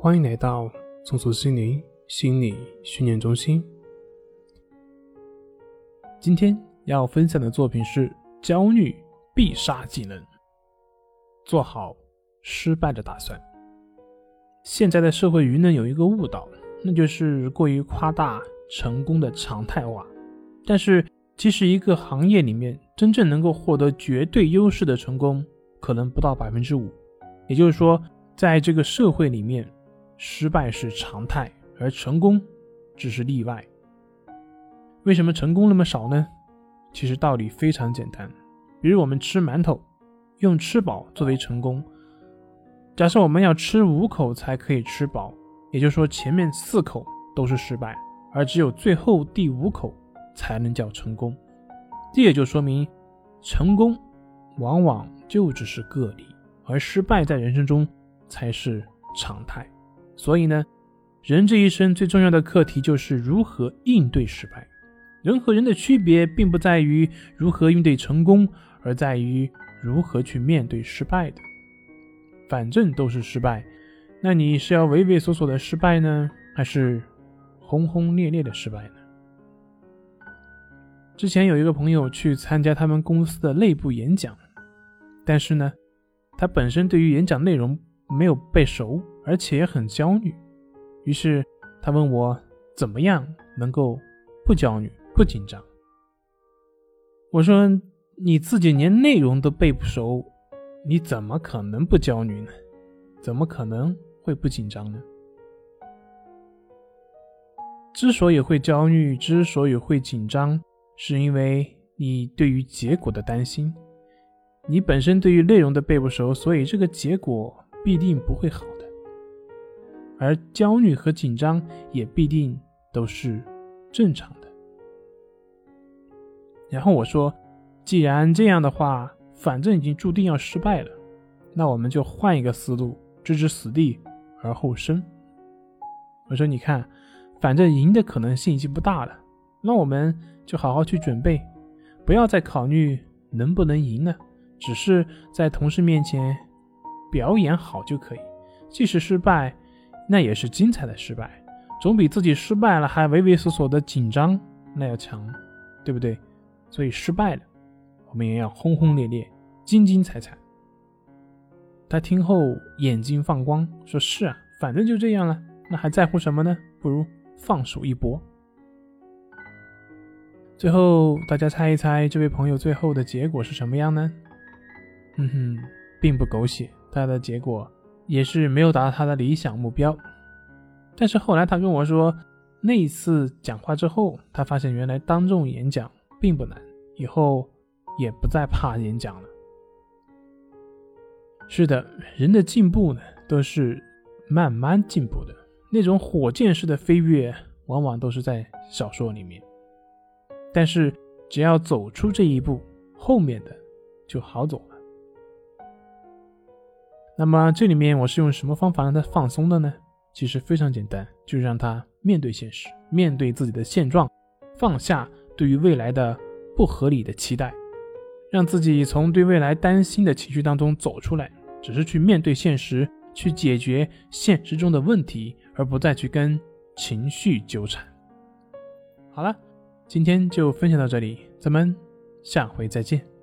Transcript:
欢迎来到松鼠心灵心理训练中心。今天要分享的作品是焦虑必杀技能，做好失败的打算。现在的社会舆论有一个误导，那就是过于夸大成功的常态化。但是，其实一个行业里面真正能够获得绝对优势的成功，可能不到百分之五。也就是说，在这个社会里面，失败是常态，而成功只是例外。为什么成功那么少呢？其实道理非常简单。比如我们吃馒头，用吃饱作为成功。假设我们要吃五口才可以吃饱，也就是说前面四口都是失败，而只有最后第五口才能叫成功。这也就说明，成功往往就只是个例。而失败在人生中才是常态，所以呢，人这一生最重要的课题就是如何应对失败。人和人的区别并不在于如何应对成功，而在于如何去面对失败的。反正都是失败，那你是要畏畏缩缩的失败呢，还是轰轰烈烈的失败呢？之前有一个朋友去参加他们公司的内部演讲，但是呢。他本身对于演讲内容没有背熟，而且也很焦虑，于是他问我怎么样能够不焦虑、不紧张。我说你自己连内容都背不熟，你怎么可能不焦虑呢？怎么可能会不紧张呢？之所以会焦虑，之所以会紧张，是因为你对于结果的担心。你本身对于内容的背不熟，所以这个结果必定不会好。而焦虑和紧张也必定都是正常的。然后我说，既然这样的话，反正已经注定要失败了，那我们就换一个思路，置之死地而后生。我说，你看，反正赢的可能性已经不大了，那我们就好好去准备，不要再考虑能不能赢了。只是在同事面前表演好就可以，即使失败，那也是精彩的失败，总比自己失败了还畏畏缩缩的紧张那要强，对不对？所以失败了，我们也要轰轰烈烈、精精彩彩。他听后眼睛放光，说是啊，反正就这样了，那还在乎什么呢？不如放手一搏。最后，大家猜一猜，这位朋友最后的结果是什么样呢？嗯哼，并不狗血，他的结果也是没有达到他的理想目标。但是后来他跟我说，那一次讲话之后，他发现原来当众演讲并不难，以后也不再怕演讲了。是的，人的进步呢，都是慢慢进步的，那种火箭式的飞跃，往往都是在小说里面。但是只要走出这一步，后面的就好走了。那么这里面我是用什么方法让他放松的呢？其实非常简单，就是让他面对现实，面对自己的现状，放下对于未来的不合理的期待，让自己从对未来担心的情绪当中走出来，只是去面对现实，去解决现实中的问题，而不再去跟情绪纠缠。好了，今天就分享到这里，咱们下回再见。